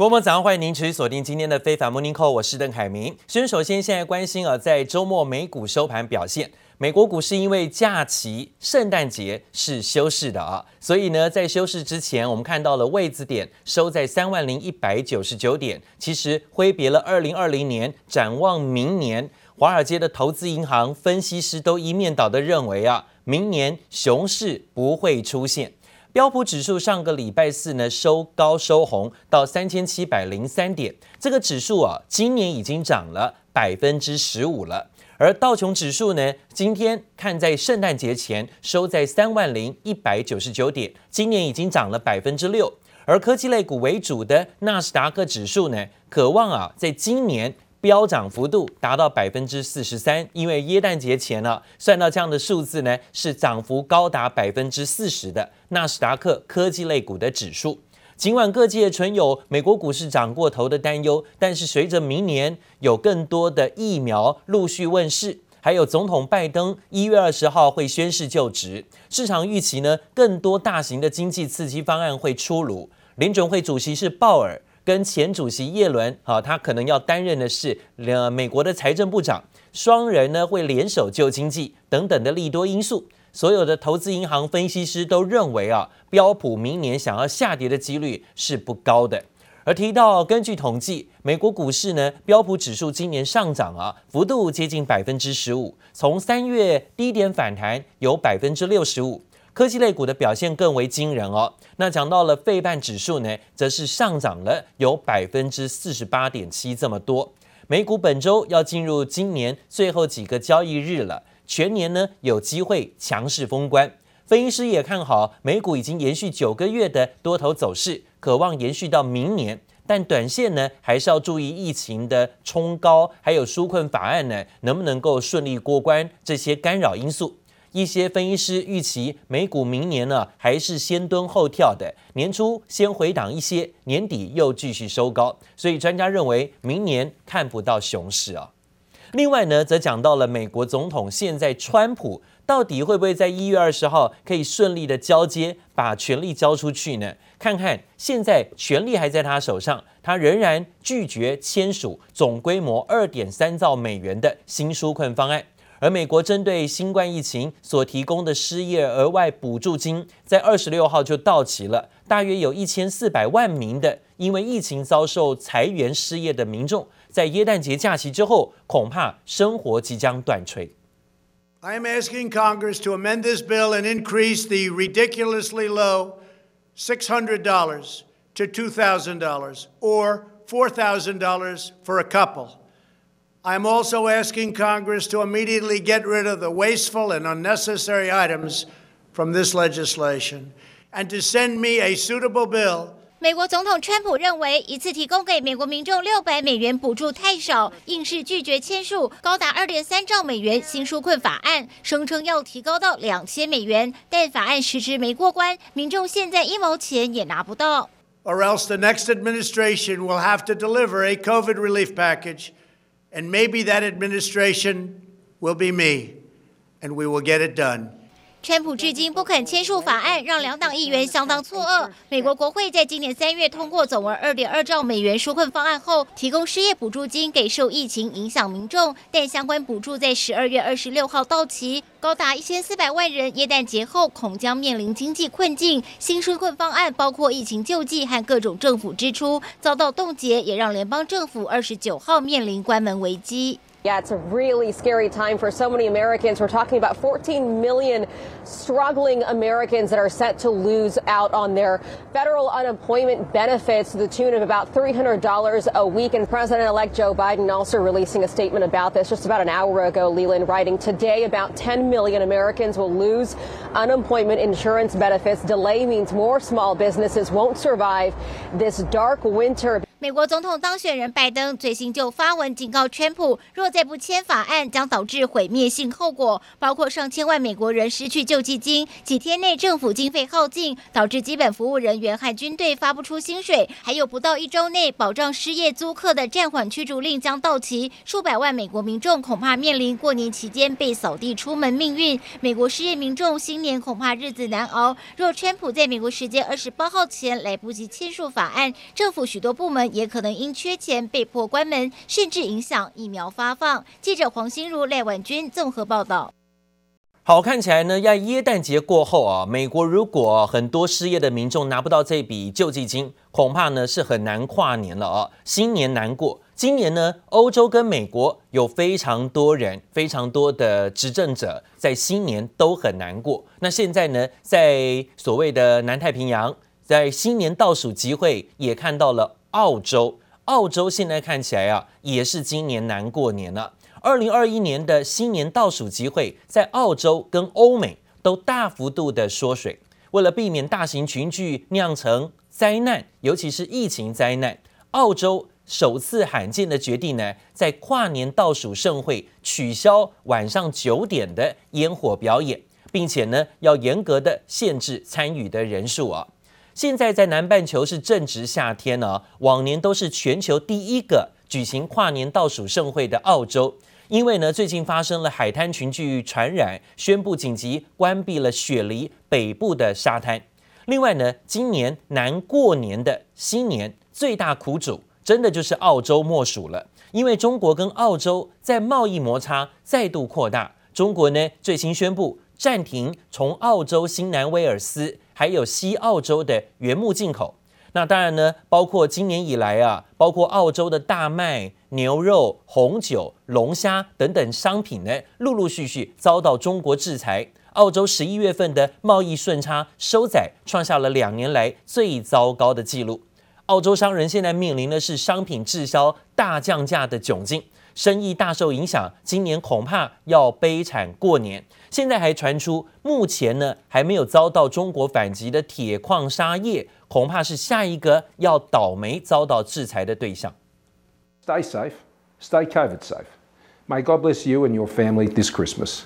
各位早上欢迎您持续锁定今天的非凡 Morning Call，我是邓凯明。先首先现在关心啊，在周末美股收盘表现，美国股市因为假期圣诞节是休市的啊，所以呢，在休市之前，我们看到了位置点收在三万零一百九十九点，其实挥别了二零二零年，展望明年，华尔街的投资银行分析师都一面倒的认为啊，明年熊市不会出现。标普指数上个礼拜四呢收高收红到三千七百零三点，这个指数啊今年已经涨了百分之十五了。而道琼指数呢今天看在圣诞节前收在三万零一百九十九点，今年已经涨了百分之六。而科技类股为主的纳斯达克指数呢，可望啊在今年。飙涨幅度达到百分之四十三，因为耶诞节前呢，算到这样的数字呢，是涨幅高达百分之四十的纳斯达克科技类股的指数。尽管各界存有美国股市涨过头的担忧，但是随着明年有更多的疫苗陆续问世，还有总统拜登一月二十号会宣誓就职，市场预期呢，更多大型的经济刺激方案会出炉。联准会主席是鲍尔。跟前主席耶伦，啊，他可能要担任的是呃美国的财政部长，双人呢会联手救经济等等的利多因素，所有的投资银行分析师都认为啊，标普明年想要下跌的几率是不高的。而提到根据统计，美国股市呢，标普指数今年上涨啊，幅度接近百分之十五，从三月低点反弹有百分之六十五。科技类股的表现更为惊人哦。那讲到了费半指数呢，则是上涨了有百分之四十八点七这么多。美股本周要进入今年最后几个交易日了，全年呢有机会强势封关。分析师也看好美股已经延续九个月的多头走势，可望延续到明年。但短线呢，还是要注意疫情的冲高，还有纾困法案呢能不能够顺利过关这些干扰因素。一些分析师预期美股明年呢还是先蹲后跳的，年初先回档一些，年底又继续收高，所以专家认为明年看不到熊市啊。另外呢，则讲到了美国总统现在川普到底会不会在一月二十号可以顺利的交接，把权力交出去呢？看看现在权力还在他手上，他仍然拒绝签署总规模二点三兆美元的新纾困方案。而美国针对新冠疫情所提供的失业额外补助金，在二十六号就到期了。大约有一千四百万名的因为疫情遭受裁员失业的民众，在耶诞节假期之后，恐怕生活即将断炊。I am asking Congress to amend this bill and increase the ridiculously low six hundred dollars to two thousand dollars or four thousand dollars for a couple. I'm also asking Congress to immediately get rid of the wasteful and unnecessary items from this legislation and to send me a suitable bill. 美国总统川普认为，一次提供给美国民众六百美元补助太少，硬是拒绝签署高达二点三兆美元新纾困法案，声称要提高到两千美元，但法案迟迟没过关，民众现在一毛钱也拿不到。Or else the next administration will have to deliver a COVID relief package. and maybe that administration will be me, and we will get it done. 川普至今不肯签署法案，让两党议员相当错愕。美国国会在今年三月通过总额二点二兆美元纾困方案后，提供失业补助金给受疫情影响民众，但相关补助在十二月二十六号到期，高达一千四百万人耶诞节后恐将面临经济困境。新纾困方案包括疫情救济和各种政府支出遭到冻结，也让联邦政府二十九号面临关门危机。Yeah, it's a really scary time for so many Americans. We're talking about 14 million struggling Americans that are set to lose out on their federal unemployment benefits to the tune of about $300 a week. And President-elect Joe Biden also releasing a statement about this just about an hour ago, Leland, writing today about 10 million Americans will lose unemployment insurance benefits. Delay means more small businesses won't survive this dark winter. 美国总统当选人拜登最新就发文警告川普，若再不签法案，将导致毁灭性后果，包括上千万美国人失去救济金，几天内政府经费耗尽，导致基本服务人员和军队发不出薪水，还有不到一周内保障失业租客的暂缓驱逐令将到期，数百万美国民众恐怕面临过年期间被扫地出门命运。美国失业民众新年恐怕日子难熬。若川普在美国时间二十八号前来不及签署法案，政府许多部门。也可能因缺钱被迫关门，甚至影响疫苗发放。记者黄心如、赖婉君综合报道。好，看起来呢，要耶诞节过后啊，美国如果很多失业的民众拿不到这笔救济金，恐怕呢是很难跨年了啊，新年难过。今年呢，欧洲跟美国有非常多人、非常多的执政者在新年都很难过。那现在呢，在所谓的南太平洋，在新年倒数集会也看到了澳洲，澳洲现在看起来啊，也是今年难过年了。二零二一年的新年倒数集会，在澳洲跟欧美都大幅度的缩水，为了避免大型群聚酿成灾难，尤其是疫情灾难，澳洲首次罕见的决定呢，在跨年倒数盛会取消晚上九点的烟火表演，并且呢，要严格的限制参与的人数啊。现在在南半球是正值夏天呢、往年都是全球第一个举行跨年倒数盛会的澳洲。因为呢，最近发生了海滩群聚传染，宣布紧急关闭了雪梨北部的沙滩。另外呢，今年难过年的新年最大苦主，真的就是澳洲莫属了。因为中国跟澳洲在贸易摩擦再度扩大，中国呢最新宣布暂停从澳洲新南威尔斯还有西澳洲的原木进口。那当然呢，包括今年以来啊，包括澳洲的大麦、牛肉、红酒、龙虾等等商品呢，陆陆续续遭到中国制裁。澳洲十一月份的贸易顺差收窄，创下了两年来最糟糕的记录。澳洲商人现在面临的是商品滞销、大降价的窘境，生意大受影响，今年恐怕要悲惨过年。现在还传出，目前呢还没有遭到中国反击的铁矿砂业。恐怕是下一个要倒霉遭到制裁的对象。Stay safe, stay COVID safe. May God bless you and your family this Christmas.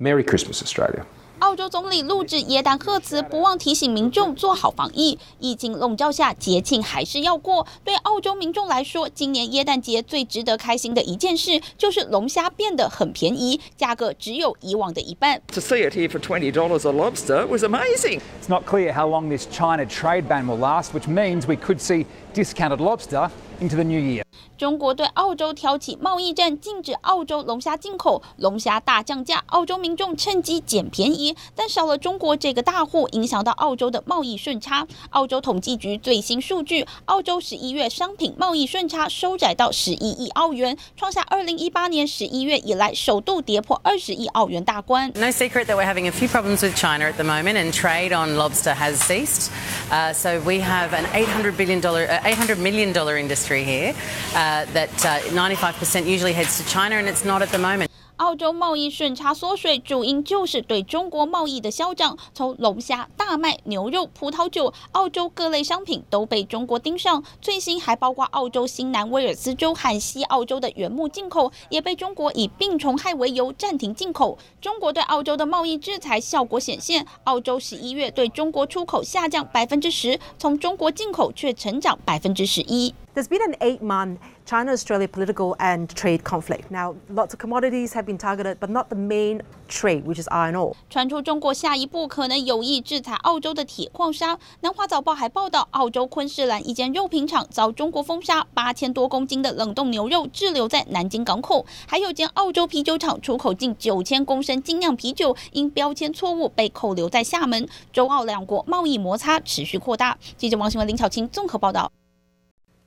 Merry Christmas, Australia. 澳洲总理录制耶诞贺词，不忘提醒民众做好防疫。疫情笼罩下，节庆还是要过。对澳洲民众来说，今年耶诞节最值得开心的一件事，就是龙虾变得很便宜，价格只有以往的一半。To see it here for twenty dollars a lobster was amazing. It's not clear how long this China trade ban will last, which means we could see discounted lobster into the new year. 中国对澳洲挑起贸易战，禁止澳洲龙虾进口，龙虾大降价，澳洲民众趁机捡便宜。但少了中国这个大户，影响到澳洲的贸易顺差。澳洲统计局最新数据，澳洲十一月商品贸易顺差收窄到十一亿澳元，创下二零一八年十一月以来首度跌破二十亿澳元大关。No secret that we're having a few problems with China at the moment, and trade on lobster has ceased. Uh, so we have an eight hundred billion dollar, uh, eight hundred million dollar industry here. Uh, that 95% usually heads to China, and it's not at the moment. 澳洲贸易顺差缩水，主因就是对中国贸易的消长。从龙虾、大麦、牛肉、葡萄酒，澳洲各类商品都被中国盯上。最新还包括澳洲新南威尔斯州和西澳洲的原木进口，也被中国以病虫害为由暂停进口。中国对澳洲的贸易制裁效果显现，澳洲十一月对中国出口下降百分之十，从中国进口却成长百分之十一。There's been an eight-month China-Australia political and trade conflict. Now, lots of commodities have been targeted, but not the main trade, which is iron ore. 传出中国下一步可能有意制裁澳洲的铁矿砂。南华早报还报道，澳洲昆士兰一间肉品厂遭中国封杀，八千多公斤的冷冻牛肉滞留在南京港口。还有间澳洲啤酒厂出口近九千公升精酿啤酒，因标签错误被扣留在厦门。中澳两国贸易摩擦持续扩大。记者王新文、林巧清综合报道。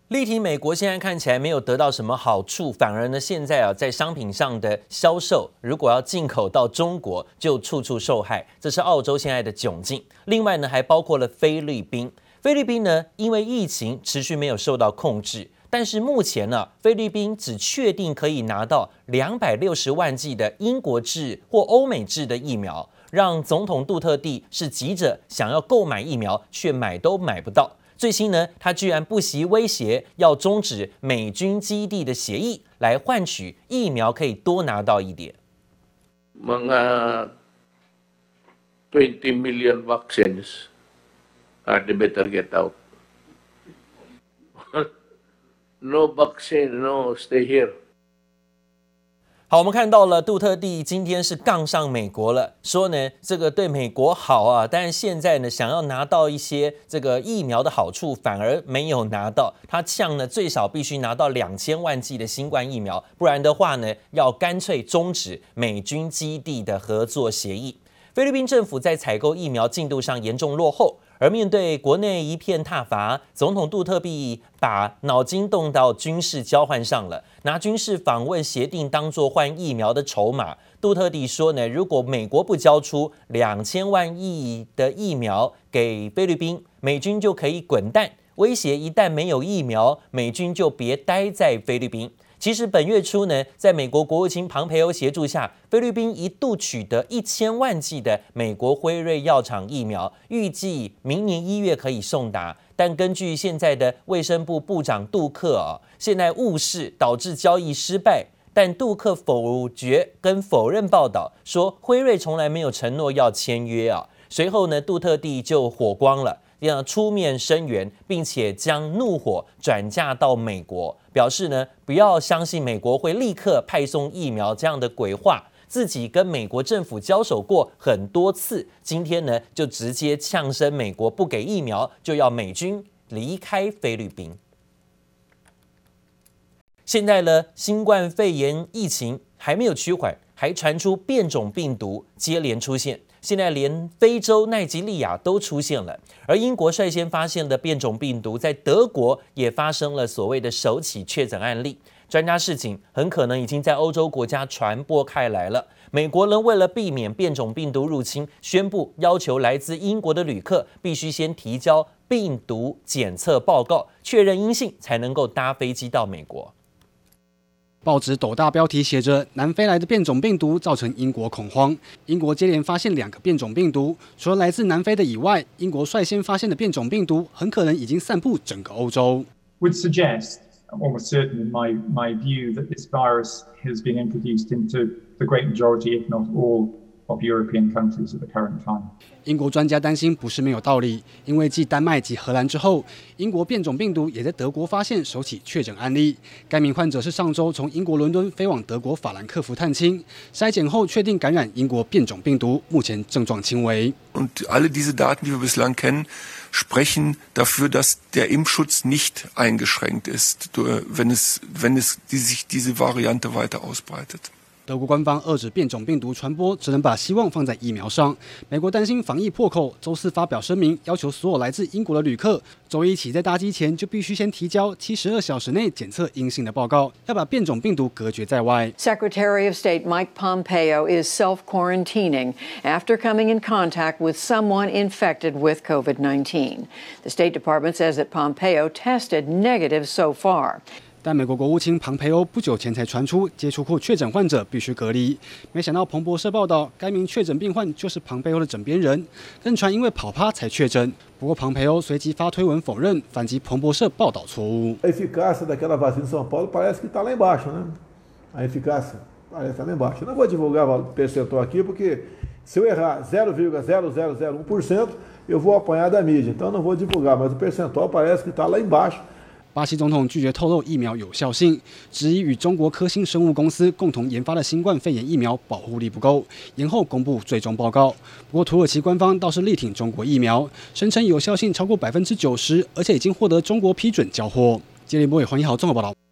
力挺美国现在看起来没有得到什么好处，反而呢，现在啊，在商品上的销售，如果要进口到中国，就处处受害。这是澳洲现在的窘境。另外呢，还包括了菲律宾。菲律宾呢，因为疫情持续没有受到控制，但是目前呢，菲律宾只确定可以拿到两百六十万剂的英国制或欧美制的疫苗，让总统杜特地是急着想要购买疫苗，却买都买不到。最新呢，他居然不惜威胁要终止美军基地的协议，来换取疫苗可以多拿到一点。Mga twenty million vaccines are the better get out. No vaccine, no stay here. 好，我们看到了杜特地今天是杠上美国了，说呢这个对美国好啊，但是现在呢想要拿到一些这个疫苗的好处，反而没有拿到。他呛呢最少必须拿到两千万剂的新冠疫苗，不然的话呢要干脆终止美军基地的合作协议。菲律宾政府在采购疫苗进度上严重落后。而面对国内一片挞伐，总统杜特蒂把脑筋动到军事交换上了，拿军事访问协定当作换疫苗的筹码。杜特蒂说呢，如果美国不交出两千万亿的疫苗给菲律宾，美军就可以滚蛋，威胁一旦没有疫苗，美军就别待在菲律宾。其实本月初呢，在美国国务卿庞培欧协助下，菲律宾一度取得一千万剂的美国辉瑞药厂疫苗，预计明年一月可以送达。但根据现在的卫生部部长杜克啊，现在误事导致交易失败。但杜克否决跟否认报道，说辉瑞从来没有承诺要签约啊。随后呢，杜特地就火光了。要出面声援，并且将怒火转嫁到美国，表示呢，不要相信美国会立刻派送疫苗这样的鬼话。自己跟美国政府交手过很多次，今天呢就直接呛声，美国不给疫苗，就要美军离开菲律宾。现在呢，新冠肺炎疫情还没有趋缓，还传出变种病毒接连出现。现在连非洲奈及利亚都出现了，而英国率先发现的变种病毒，在德国也发生了所谓的首起确诊案例。专家示警，很可能已经在欧洲国家传播开来了。美国人为了避免变种病毒入侵，宣布要求来自英国的旅客必须先提交病毒检测报告，确认阴性才能够搭飞机到美国。报纸斗大标题写着：“南非来的变种病毒造成英国恐慌。”英国接连发现两个变种病毒，除了来自南非的以外，英国率先发现的变种病毒很可能已经散布整个欧洲。Would suggest, almost certain in my my view, that this virus has been introduced into the great majority, if not all. Of European countries at the current time. 英国专家担心不是没有道理，因为继丹麦及荷兰之后，英国变种病毒也在德国发现首起确诊案例。该名患者是上周从英国伦敦飞往德国法兰克福探亲，筛检后确定感染英国变种病毒，目前症状轻微。Und alle diese Daten, die wir bislang kennen, sprechen dafür, dass der Impfschutz nicht eingeschränkt ist, wenn es, wenn es die, sich diese Variante weiter ausbreitet. 德国官方遏制变种病毒传播，只能把希望放在疫苗上。美国担心防疫破口，周四发表声明，要求所有来自英国的旅客，周一起在搭机前就必须先提交七十二小时内检测阴性的报告，要把变种病毒隔绝在外。Secretary of State Mike Pompeo is self-quarantining after coming in contact with someone infected with COVID-19. The State Department says that Pompeo tested negative so far. 但美国国务卿庞培欧不久前才传出接触过确诊患者必须隔离，没想到彭博社报道，该名确诊病患就是庞培欧的枕边人，更传因为跑趴才确诊。不过庞培欧随即发推文否认，反击彭博社报道错误。巴西总统拒绝透露疫苗有效性，质疑与中国科兴生物公司共同研发的新冠肺炎疫苗保护力不够，延后公布最终报告。不过土耳其官方倒是力挺中国疫苗，声称有效性超过百分之九十，而且已经获得中国批准交货。接力波也欢迎好综合报道。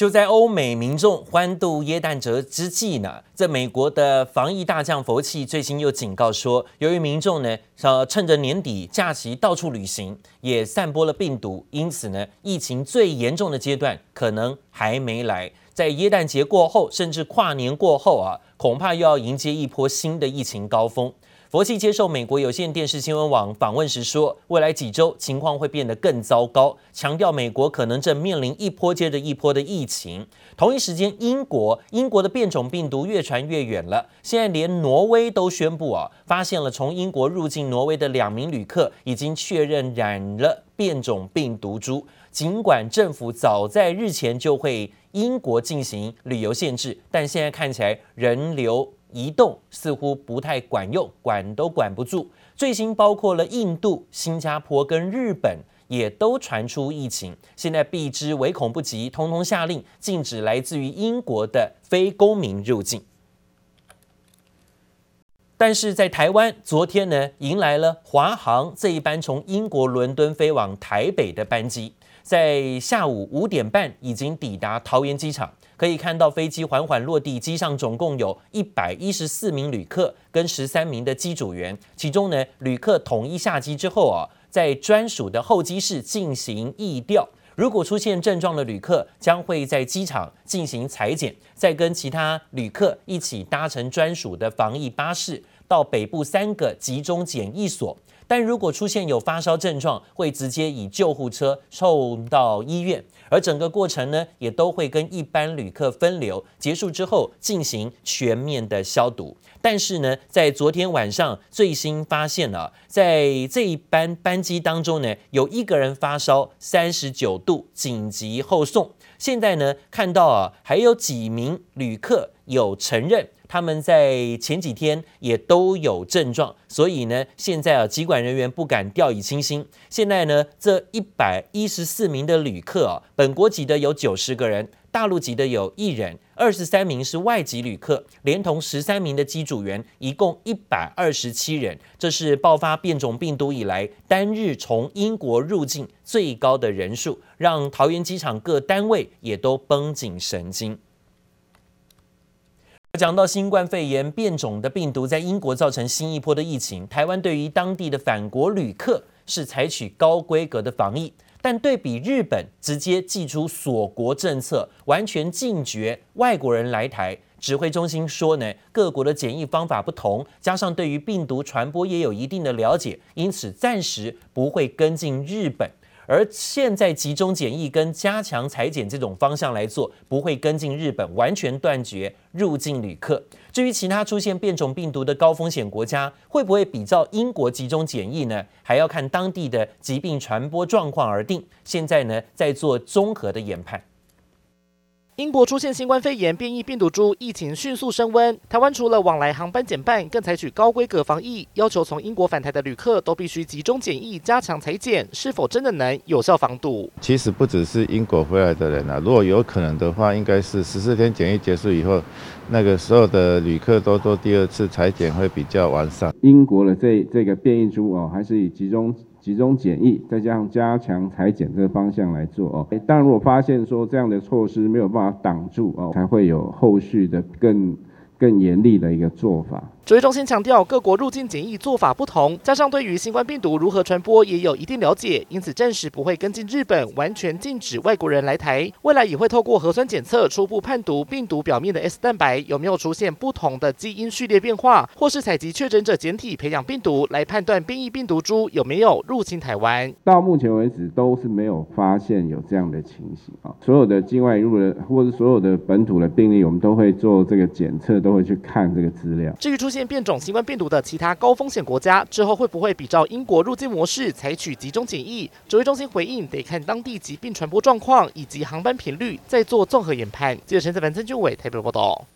就在欧美民众欢度耶诞节之际呢，在美国的防疫大将佛奇最新又警告说，由于民众呢，呃，趁着年底假期到处旅行，也散播了病毒，因此呢，疫情最严重的阶段可能还没来。在耶诞节过后，甚至跨年过后啊，恐怕又要迎接一波新的疫情高峰。佛系接受美国有线电视新闻网访问时说，未来几周情况会变得更糟糕，强调美国可能正面临一波接着一波的疫情。同一时间，英国英国的变种病毒越传越远了，现在连挪威都宣布啊，发现了从英国入境挪威的两名旅客已经确认染了变种病毒株。尽管政府早在日前就会英国进行旅游限制，但现在看起来人流。移动似乎不太管用，管都管不住。最新包括了印度、新加坡跟日本，也都传出疫情。现在避之唯恐不及，通通下令禁止来自于英国的非公民入境。但是在台湾，昨天呢，迎来了华航这一班从英国伦敦飞往台北的班机，在下午五点半已经抵达桃园机场。可以看到飞机缓缓落地，机上总共有一百一十四名旅客跟十三名的机组员，其中呢，旅客统一下机之后啊，在专属的候机室进行疫调。如果出现症状的旅客，将会在机场进行采检，再跟其他旅客一起搭乘专属的防疫巴士到北部三个集中检疫所。但如果出现有发烧症状，会直接以救护车送到医院。而整个过程呢，也都会跟一般旅客分流，结束之后进行全面的消毒。但是呢，在昨天晚上最新发现了，在这一班班机当中呢，有一个人发烧三十九度，紧急后送。现在呢，看到啊，还有几名旅客有承认。他们在前几天也都有症状，所以呢，现在啊，机管人员不敢掉以轻心。现在呢，这一百一十四名的旅客啊，本国籍的有九十个人，大陆籍的有一人，二十三名是外籍旅客，连同十三名的机组员，一共一百二十七人。这是爆发变种病毒以来单日从英国入境最高的人数，让桃园机场各单位也都绷紧神经。讲到新冠肺炎变种的病毒在英国造成新一波的疫情，台湾对于当地的返国旅客是采取高规格的防疫，但对比日本直接祭出锁国政策，完全禁绝外国人来台。指挥中心说呢，各国的检疫方法不同，加上对于病毒传播也有一定的了解，因此暂时不会跟进日本。而现在集中检疫跟加强裁剪这种方向来做，不会跟进日本，完全断绝入境旅客。至于其他出现变种病毒的高风险国家，会不会比照英国集中检疫呢？还要看当地的疾病传播状况而定。现在呢，在做综合的研判。英国出现新冠肺炎变异病毒株，疫情迅速升温。台湾除了往来航班减半，更采取高规格防疫，要求从英国返台的旅客都必须集中检疫，加强裁剪，是否真的能有效防堵？其实不只是英国回来的人啊，如果有可能的话，应该是十四天检疫结束以后，那个时候的旅客都做第二次裁剪会比较完善。英国的这这个变异株哦，还是以集中。集中检疫，再加上加强裁剪这个方向来做哦。当然，如果发现说这样的措施没有办法挡住哦，才会有后续的更更严厉的一个做法。指挥中心强调，各国入境检疫做法不同，加上对于新冠病毒如何传播也有一定了解，因此暂时不会跟进日本完全禁止外国人来台。未来也会透过核酸检测初步判读病毒表面的 S 蛋白有没有出现不同的基因序列变化，或是采集确诊者检体培养病毒来判断变异病毒株有没有入侵台湾。到目前为止都是没有发现有这样的情形啊，所有的境外入的或者所有的本土的病例，我们都会做这个检测，都会去看这个资料。至于出变种新冠病毒的其他高风险国家之后会不会比照英国入境模式采取集中检疫？指挥中心回应得看当地疾病传播状况以及航班频率，再做综合研判。记者陈子凡、曾俊伟台北报道。